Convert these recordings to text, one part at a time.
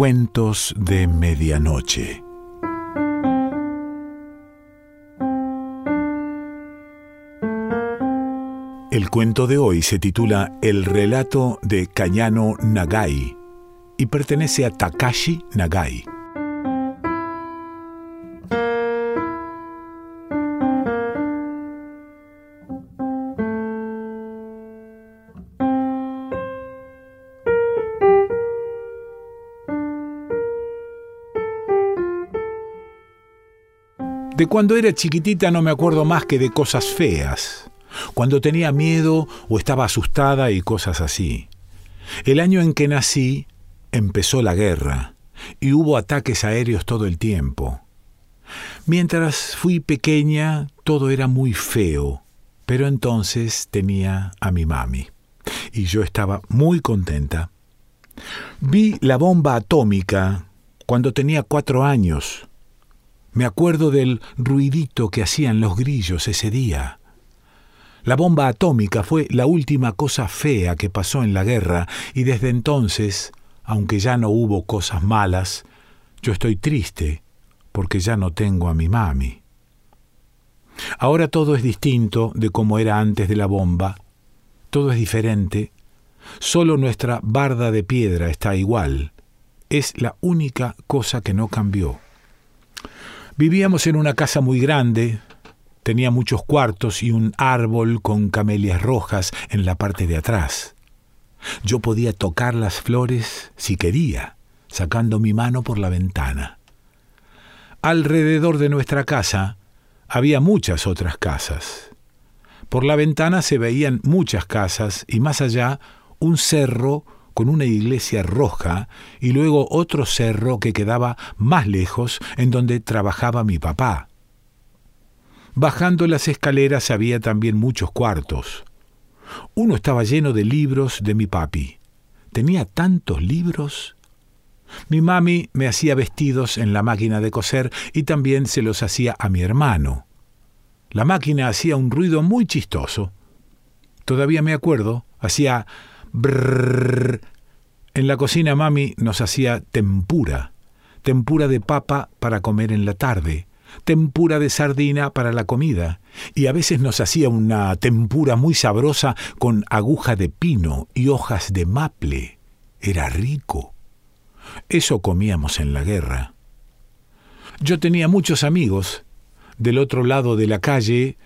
Cuentos de Medianoche. El cuento de hoy se titula El relato de Kayano Nagai y pertenece a Takashi Nagai. De cuando era chiquitita no me acuerdo más que de cosas feas, cuando tenía miedo o estaba asustada y cosas así. El año en que nací empezó la guerra y hubo ataques aéreos todo el tiempo. Mientras fui pequeña todo era muy feo, pero entonces tenía a mi mami y yo estaba muy contenta. Vi la bomba atómica cuando tenía cuatro años me acuerdo del ruidito que hacían los grillos ese día. La bomba atómica fue la última cosa fea que pasó en la guerra y desde entonces, aunque ya no hubo cosas malas, yo estoy triste porque ya no tengo a mi mami. Ahora todo es distinto de como era antes de la bomba, todo es diferente, solo nuestra barda de piedra está igual, es la única cosa que no cambió. Vivíamos en una casa muy grande, tenía muchos cuartos y un árbol con camelias rojas en la parte de atrás. Yo podía tocar las flores si quería, sacando mi mano por la ventana. Alrededor de nuestra casa había muchas otras casas. Por la ventana se veían muchas casas y más allá un cerro con una iglesia roja y luego otro cerro que quedaba más lejos en donde trabajaba mi papá. Bajando las escaleras había también muchos cuartos. Uno estaba lleno de libros de mi papi. Tenía tantos libros. Mi mami me hacía vestidos en la máquina de coser y también se los hacía a mi hermano. La máquina hacía un ruido muy chistoso. Todavía me acuerdo, hacía Brrr. En la cocina mami nos hacía tempura, tempura de papa para comer en la tarde, tempura de sardina para la comida, y a veces nos hacía una tempura muy sabrosa con aguja de pino y hojas de maple. Era rico. Eso comíamos en la guerra. Yo tenía muchos amigos. Del otro lado de la calle,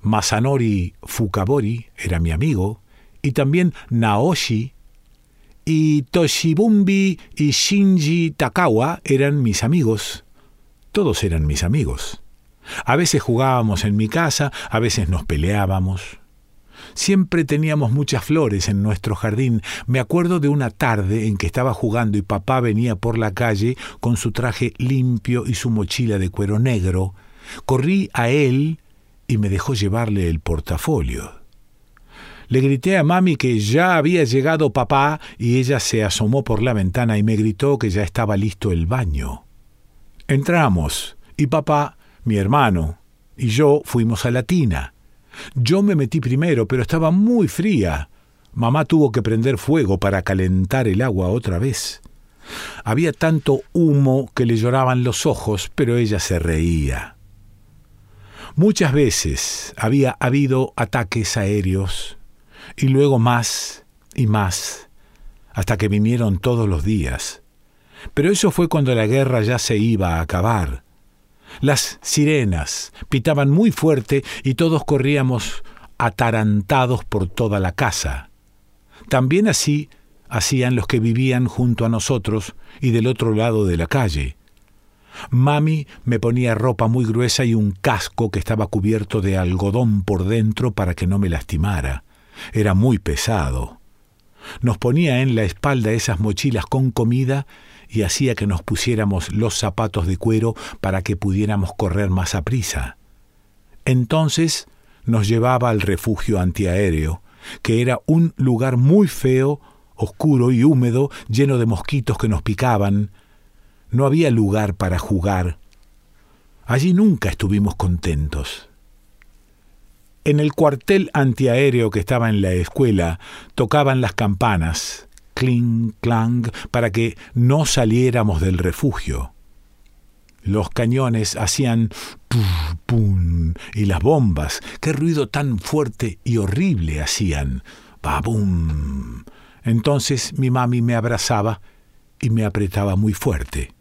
Masanori Fukabori era mi amigo, y también Naoshi, y Toshibumbi y Shinji Takawa eran mis amigos. Todos eran mis amigos. A veces jugábamos en mi casa, a veces nos peleábamos. Siempre teníamos muchas flores en nuestro jardín. Me acuerdo de una tarde en que estaba jugando y papá venía por la calle con su traje limpio y su mochila de cuero negro. Corrí a él y me dejó llevarle el portafolio. Le grité a mami que ya había llegado papá y ella se asomó por la ventana y me gritó que ya estaba listo el baño. Entramos y papá, mi hermano, y yo fuimos a la tina. Yo me metí primero, pero estaba muy fría. Mamá tuvo que prender fuego para calentar el agua otra vez. Había tanto humo que le lloraban los ojos, pero ella se reía. Muchas veces había habido ataques aéreos y luego más y más, hasta que vinieron todos los días. Pero eso fue cuando la guerra ya se iba a acabar. Las sirenas pitaban muy fuerte y todos corríamos atarantados por toda la casa. También así hacían los que vivían junto a nosotros y del otro lado de la calle. Mami me ponía ropa muy gruesa y un casco que estaba cubierto de algodón por dentro para que no me lastimara. Era muy pesado. Nos ponía en la espalda esas mochilas con comida y hacía que nos pusiéramos los zapatos de cuero para que pudiéramos correr más a prisa. Entonces nos llevaba al refugio antiaéreo, que era un lugar muy feo, oscuro y húmedo, lleno de mosquitos que nos picaban. No había lugar para jugar. Allí nunca estuvimos contentos. En el cuartel antiaéreo que estaba en la escuela tocaban las campanas. cling, clang, para que no saliéramos del refugio. Los cañones hacían pum, pum, y las bombas, qué ruido tan fuerte y horrible hacían. Babum. Entonces mi mami me abrazaba y me apretaba muy fuerte.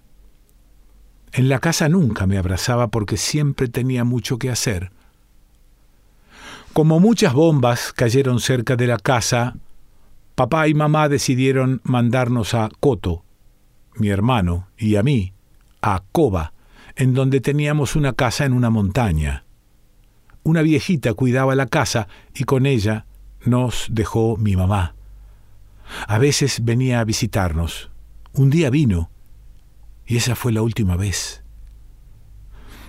En la casa nunca me abrazaba porque siempre tenía mucho que hacer. Como muchas bombas cayeron cerca de la casa, papá y mamá decidieron mandarnos a Coto, mi hermano, y a mí, a Coba, en donde teníamos una casa en una montaña. Una viejita cuidaba la casa y con ella nos dejó mi mamá. A veces venía a visitarnos. Un día vino y esa fue la última vez.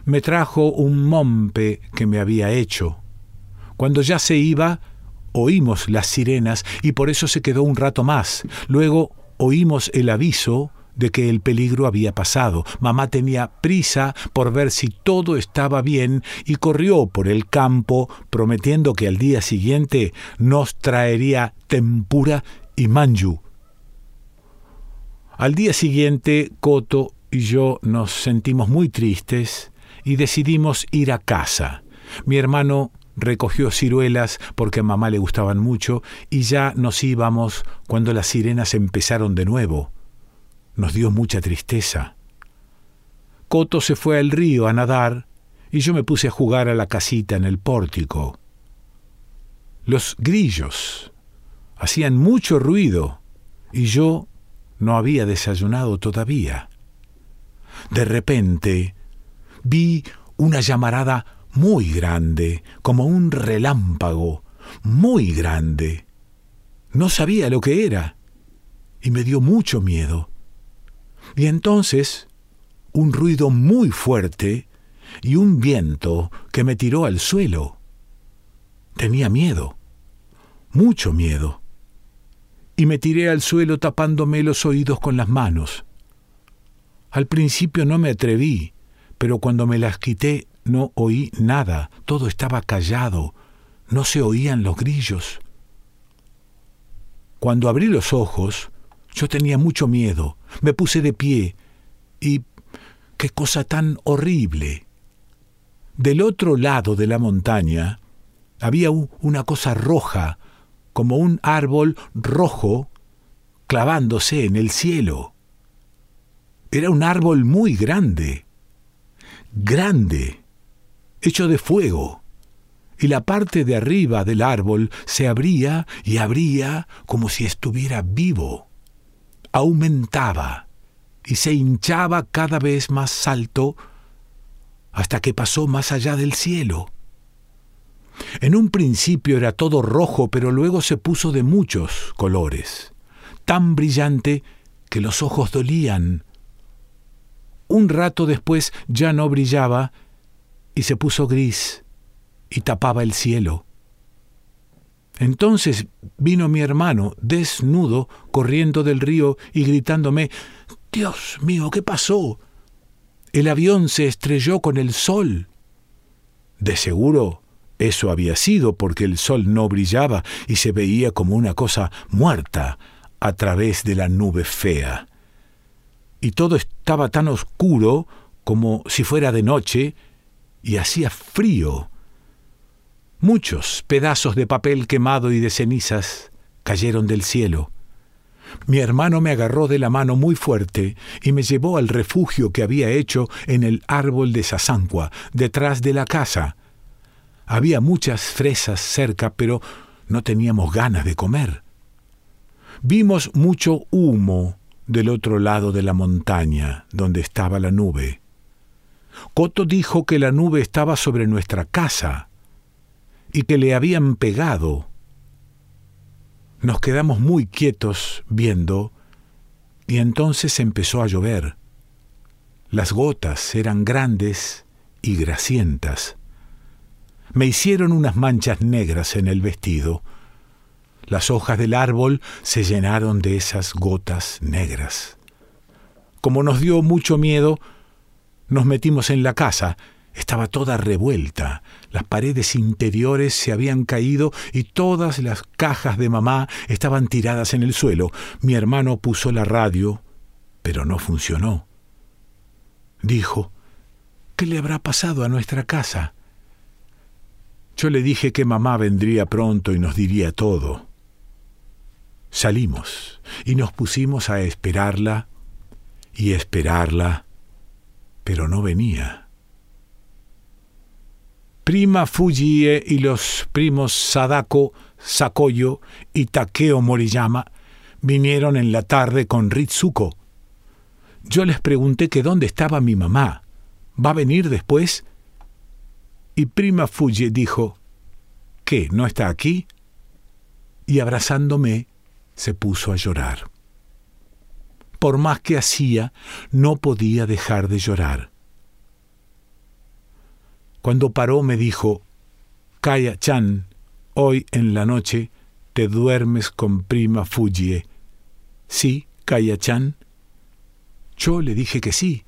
Me trajo un mompe que me había hecho. Cuando ya se iba, oímos las sirenas y por eso se quedó un rato más. Luego oímos el aviso de que el peligro había pasado. Mamá tenía prisa por ver si todo estaba bien y corrió por el campo prometiendo que al día siguiente nos traería tempura y manju. Al día siguiente, Coto y yo nos sentimos muy tristes y decidimos ir a casa. Mi hermano recogió ciruelas porque a mamá le gustaban mucho y ya nos íbamos cuando las sirenas empezaron de nuevo. Nos dio mucha tristeza. Coto se fue al río a nadar y yo me puse a jugar a la casita en el pórtico. Los grillos hacían mucho ruido y yo no había desayunado todavía. De repente vi una llamarada muy grande, como un relámpago, muy grande. No sabía lo que era y me dio mucho miedo. Y entonces un ruido muy fuerte y un viento que me tiró al suelo. Tenía miedo, mucho miedo, y me tiré al suelo tapándome los oídos con las manos. Al principio no me atreví, pero cuando me las quité no oí nada, todo estaba callado, no se oían los grillos. Cuando abrí los ojos, yo tenía mucho miedo, me puse de pie y... qué cosa tan horrible. Del otro lado de la montaña había una cosa roja, como un árbol rojo, clavándose en el cielo. Era un árbol muy grande, grande, hecho de fuego, y la parte de arriba del árbol se abría y abría como si estuviera vivo aumentaba y se hinchaba cada vez más alto hasta que pasó más allá del cielo. En un principio era todo rojo, pero luego se puso de muchos colores, tan brillante que los ojos dolían. Un rato después ya no brillaba y se puso gris y tapaba el cielo. Entonces vino mi hermano, desnudo, corriendo del río y gritándome Dios mío, ¿qué pasó? El avión se estrelló con el sol. De seguro eso había sido porque el sol no brillaba y se veía como una cosa muerta a través de la nube fea. Y todo estaba tan oscuro como si fuera de noche y hacía frío. Muchos pedazos de papel quemado y de cenizas cayeron del cielo. Mi hermano me agarró de la mano muy fuerte y me llevó al refugio que había hecho en el árbol de Sasancua, detrás de la casa. Había muchas fresas cerca, pero no teníamos ganas de comer. Vimos mucho humo del otro lado de la montaña, donde estaba la nube. Coto dijo que la nube estaba sobre nuestra casa y que le habían pegado. Nos quedamos muy quietos viendo y entonces empezó a llover. Las gotas eran grandes y grasientas. Me hicieron unas manchas negras en el vestido. Las hojas del árbol se llenaron de esas gotas negras. Como nos dio mucho miedo, nos metimos en la casa estaba toda revuelta. Las paredes interiores se habían caído y todas las cajas de mamá estaban tiradas en el suelo. Mi hermano puso la radio, pero no funcionó. Dijo, ¿qué le habrá pasado a nuestra casa? Yo le dije que mamá vendría pronto y nos diría todo. Salimos y nos pusimos a esperarla y esperarla, pero no venía. Prima Fujie y los primos Sadako, Sakoyo y Takeo Moriyama vinieron en la tarde con Ritsuko. Yo les pregunté que dónde estaba mi mamá. ¿Va a venir después? Y prima Fujie dijo, ¿qué? ¿No está aquí? Y abrazándome, se puso a llorar. Por más que hacía, no podía dejar de llorar. Cuando paró me dijo, Kaya Chan, hoy en la noche te duermes con prima Fujie. ¿Sí, Kaya Chan? Yo le dije que sí.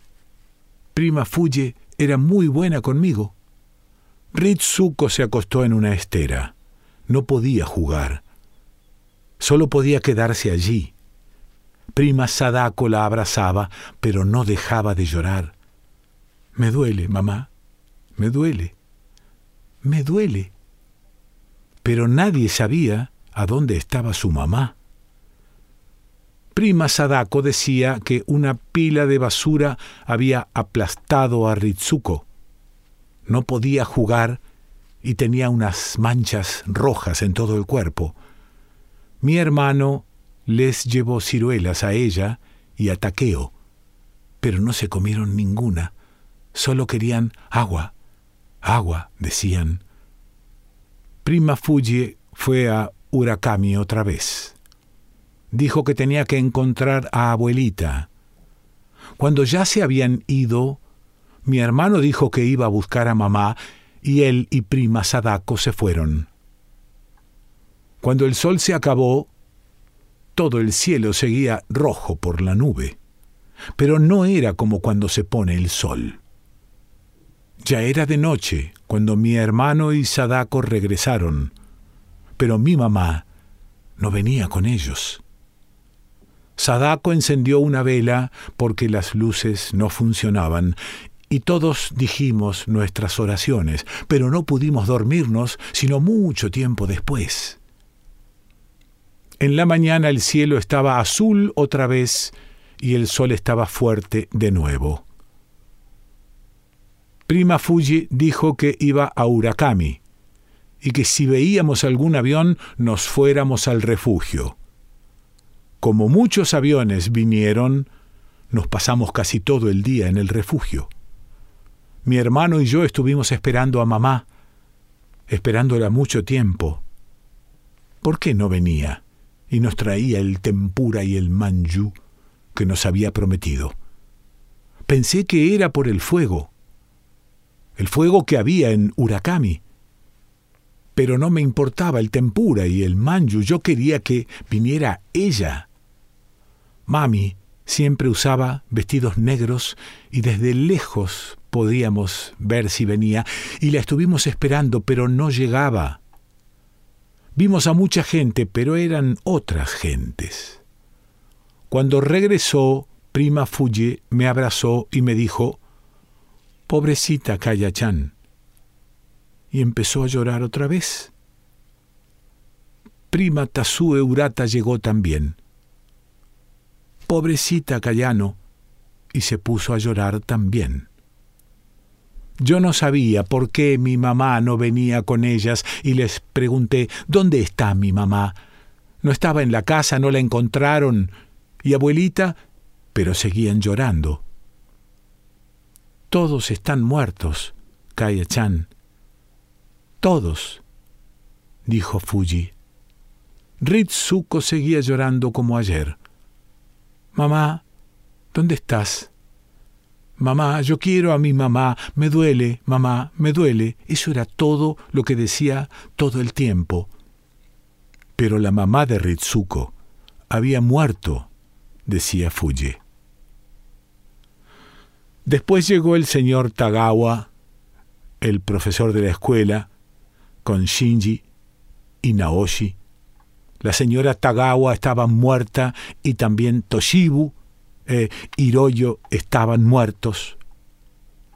Prima Fujie era muy buena conmigo. Ritsuko se acostó en una estera. No podía jugar. Solo podía quedarse allí. Prima Sadako la abrazaba, pero no dejaba de llorar. Me duele, mamá. Me duele. Me duele. Pero nadie sabía a dónde estaba su mamá. Prima Sadako decía que una pila de basura había aplastado a Ritsuko. No podía jugar y tenía unas manchas rojas en todo el cuerpo. Mi hermano les llevó ciruelas a ella y a Taqueo, pero no se comieron ninguna, solo querían agua. Agua, decían. Prima Fuji fue a Urakami otra vez. Dijo que tenía que encontrar a abuelita. Cuando ya se habían ido, mi hermano dijo que iba a buscar a mamá y él y prima Sadako se fueron. Cuando el sol se acabó, todo el cielo seguía rojo por la nube, pero no era como cuando se pone el sol. Ya era de noche cuando mi hermano y Sadako regresaron, pero mi mamá no venía con ellos. Sadako encendió una vela porque las luces no funcionaban y todos dijimos nuestras oraciones, pero no pudimos dormirnos sino mucho tiempo después. En la mañana el cielo estaba azul otra vez y el sol estaba fuerte de nuevo. Prima Fuji dijo que iba a Urakami y que si veíamos algún avión nos fuéramos al refugio. Como muchos aviones vinieron, nos pasamos casi todo el día en el refugio. Mi hermano y yo estuvimos esperando a mamá, esperándola mucho tiempo. ¿Por qué no venía y nos traía el tempura y el manju que nos había prometido? Pensé que era por el fuego el fuego que había en Urakami. Pero no me importaba el tempura y el manju, yo quería que viniera ella. Mami siempre usaba vestidos negros y desde lejos podíamos ver si venía, y la estuvimos esperando, pero no llegaba. Vimos a mucha gente, pero eran otras gentes. Cuando regresó, prima Fuji me abrazó y me dijo, Pobrecita Kaya-chan. Y empezó a llorar otra vez. Prima Tasue Urata llegó también. Pobrecita Kayano. Y se puso a llorar también. Yo no sabía por qué mi mamá no venía con ellas y les pregunté, ¿dónde está mi mamá? No estaba en la casa, no la encontraron. ¿Y abuelita? Pero seguían llorando. Todos están muertos, Kaya-chan. Todos, dijo Fuji. Ritsuko seguía llorando como ayer. Mamá, ¿dónde estás? Mamá, yo quiero a mi mamá, me duele, mamá, me duele. Eso era todo lo que decía todo el tiempo. Pero la mamá de Ritsuko había muerto, decía Fuji. Después llegó el señor Tagawa el profesor de la escuela, con Shinji y Naoshi. La señora Tagawa estaba muerta y también Toshibu e Hiroyo estaban muertos.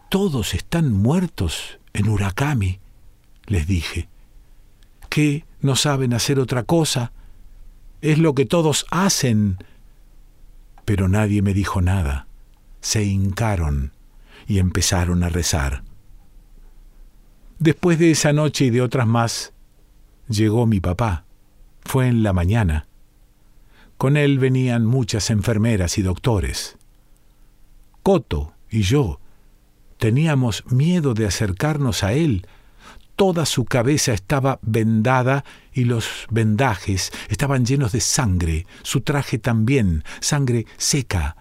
Todos están muertos en Urakami, les dije. ¿Qué? ¿No saben hacer otra cosa? Es lo que todos hacen. Pero nadie me dijo nada. Se hincaron y empezaron a rezar. Después de esa noche y de otras más, llegó mi papá. Fue en la mañana. Con él venían muchas enfermeras y doctores. Coto y yo teníamos miedo de acercarnos a él. Toda su cabeza estaba vendada y los vendajes estaban llenos de sangre, su traje también, sangre seca.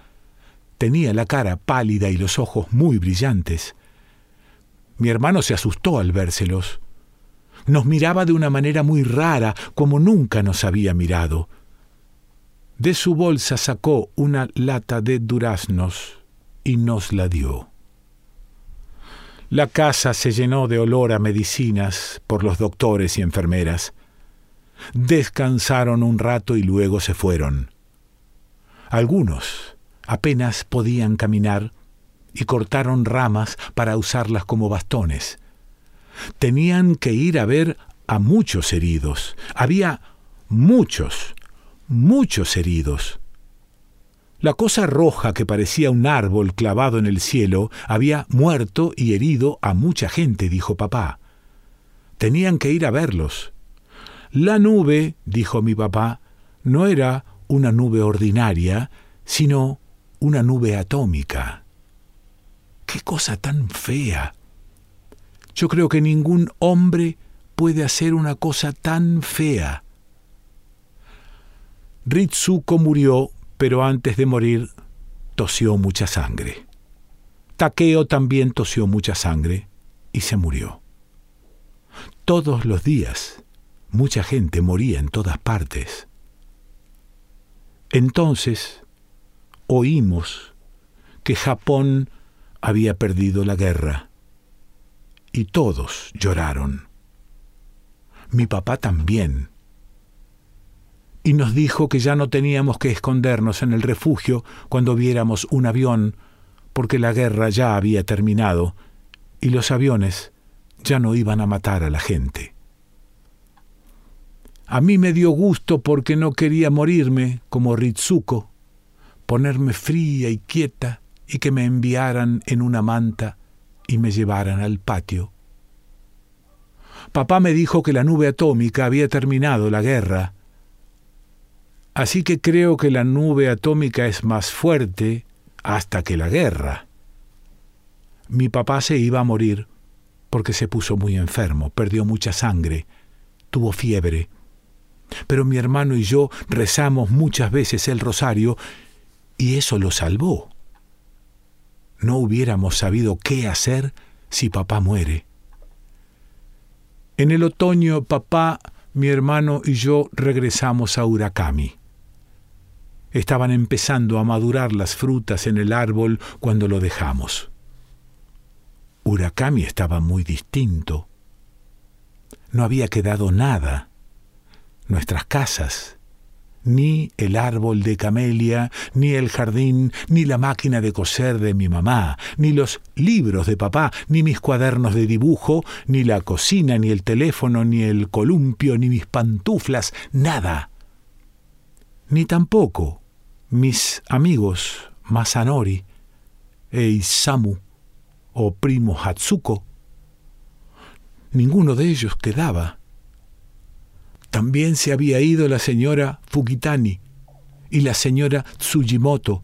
Tenía la cara pálida y los ojos muy brillantes. Mi hermano se asustó al vérselos. Nos miraba de una manera muy rara, como nunca nos había mirado. De su bolsa sacó una lata de duraznos y nos la dio. La casa se llenó de olor a medicinas por los doctores y enfermeras. Descansaron un rato y luego se fueron. Algunos apenas podían caminar y cortaron ramas para usarlas como bastones. Tenían que ir a ver a muchos heridos. Había muchos, muchos heridos. La cosa roja que parecía un árbol clavado en el cielo había muerto y herido a mucha gente, dijo papá. Tenían que ir a verlos. La nube, dijo mi papá, no era una nube ordinaria, sino una nube atómica. ¡Qué cosa tan fea! Yo creo que ningún hombre puede hacer una cosa tan fea. Ritsuko murió, pero antes de morir tosió mucha sangre. Takeo también tosió mucha sangre y se murió. Todos los días mucha gente moría en todas partes. Entonces oímos que Japón había perdido la guerra. Y todos lloraron. Mi papá también. Y nos dijo que ya no teníamos que escondernos en el refugio cuando viéramos un avión, porque la guerra ya había terminado y los aviones ya no iban a matar a la gente. A mí me dio gusto porque no quería morirme como Ritsuko, ponerme fría y quieta y que me enviaran en una manta y me llevaran al patio. Papá me dijo que la nube atómica había terminado la guerra, así que creo que la nube atómica es más fuerte hasta que la guerra. Mi papá se iba a morir porque se puso muy enfermo, perdió mucha sangre, tuvo fiebre. Pero mi hermano y yo rezamos muchas veces el rosario y eso lo salvó no hubiéramos sabido qué hacer si papá muere. En el otoño, papá, mi hermano y yo regresamos a Urakami. Estaban empezando a madurar las frutas en el árbol cuando lo dejamos. Urakami estaba muy distinto. No había quedado nada. Nuestras casas, ni el árbol de camelia, ni el jardín, ni la máquina de coser de mi mamá, ni los libros de papá, ni mis cuadernos de dibujo, ni la cocina, ni el teléfono, ni el columpio, ni mis pantuflas, nada. Ni tampoco mis amigos Masanori e Isamu o primo Hatsuko. Ninguno de ellos quedaba. También se había ido la señora Fukitani y la señora Tsujimoto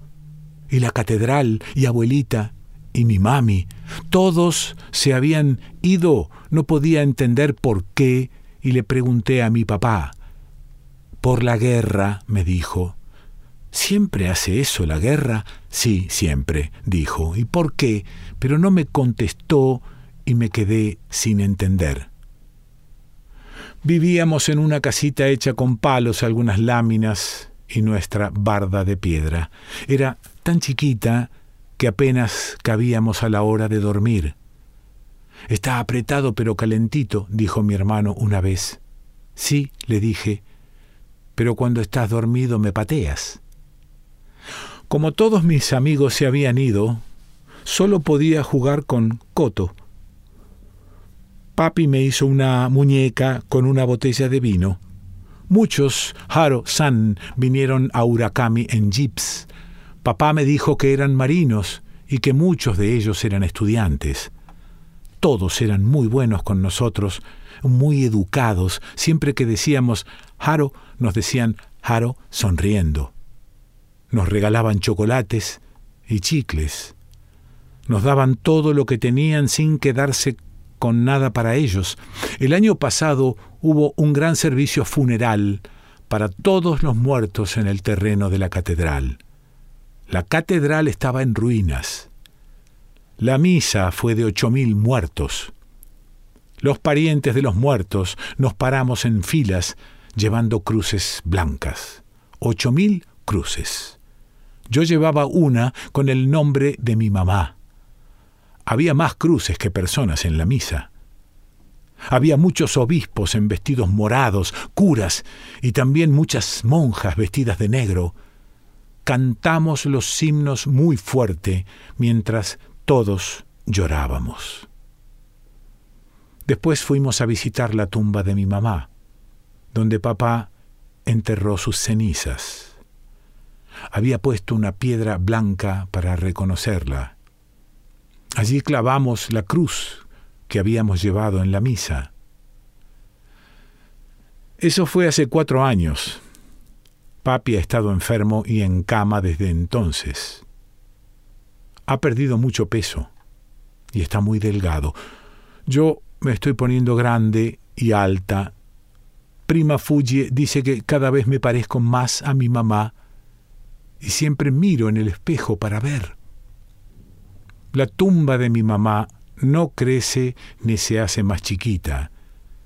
y la catedral y abuelita y mi mami. Todos se habían ido. No podía entender por qué y le pregunté a mi papá. Por la guerra, me dijo. ¿Siempre hace eso la guerra? Sí, siempre, dijo. ¿Y por qué? Pero no me contestó y me quedé sin entender. Vivíamos en una casita hecha con palos, algunas láminas y nuestra barda de piedra. Era tan chiquita que apenas cabíamos a la hora de dormir. Está apretado pero calentito, dijo mi hermano una vez. Sí, le dije, pero cuando estás dormido me pateas. Como todos mis amigos se habían ido, solo podía jugar con Coto. Papi me hizo una muñeca con una botella de vino. Muchos Haro-san vinieron a Urakami en jeeps. Papá me dijo que eran marinos y que muchos de ellos eran estudiantes. Todos eran muy buenos con nosotros, muy educados. Siempre que decíamos Haro, nos decían Haro sonriendo. Nos regalaban chocolates y chicles. Nos daban todo lo que tenían sin quedarse con nada para ellos. El año pasado hubo un gran servicio funeral para todos los muertos en el terreno de la catedral. La catedral estaba en ruinas. La misa fue de ocho mil muertos. Los parientes de los muertos nos paramos en filas llevando cruces blancas. Ocho mil cruces. Yo llevaba una con el nombre de mi mamá. Había más cruces que personas en la misa. Había muchos obispos en vestidos morados, curas, y también muchas monjas vestidas de negro. Cantamos los himnos muy fuerte mientras todos llorábamos. Después fuimos a visitar la tumba de mi mamá, donde papá enterró sus cenizas. Había puesto una piedra blanca para reconocerla. Allí clavamos la cruz que habíamos llevado en la misa. Eso fue hace cuatro años. Papi ha estado enfermo y en cama desde entonces. Ha perdido mucho peso y está muy delgado. Yo me estoy poniendo grande y alta. Prima Fuji dice que cada vez me parezco más a mi mamá y siempre miro en el espejo para ver. La tumba de mi mamá no crece ni se hace más chiquita,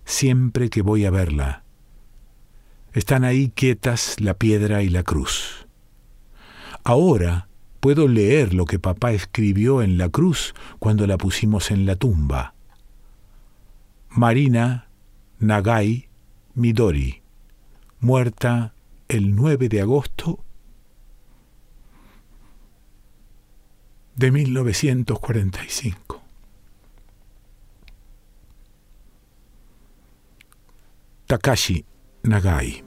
siempre que voy a verla. Están ahí quietas la piedra y la cruz. Ahora puedo leer lo que papá escribió en la cruz cuando la pusimos en la tumba. Marina Nagai Midori, muerta el 9 de agosto de 1945. Takashi Nagai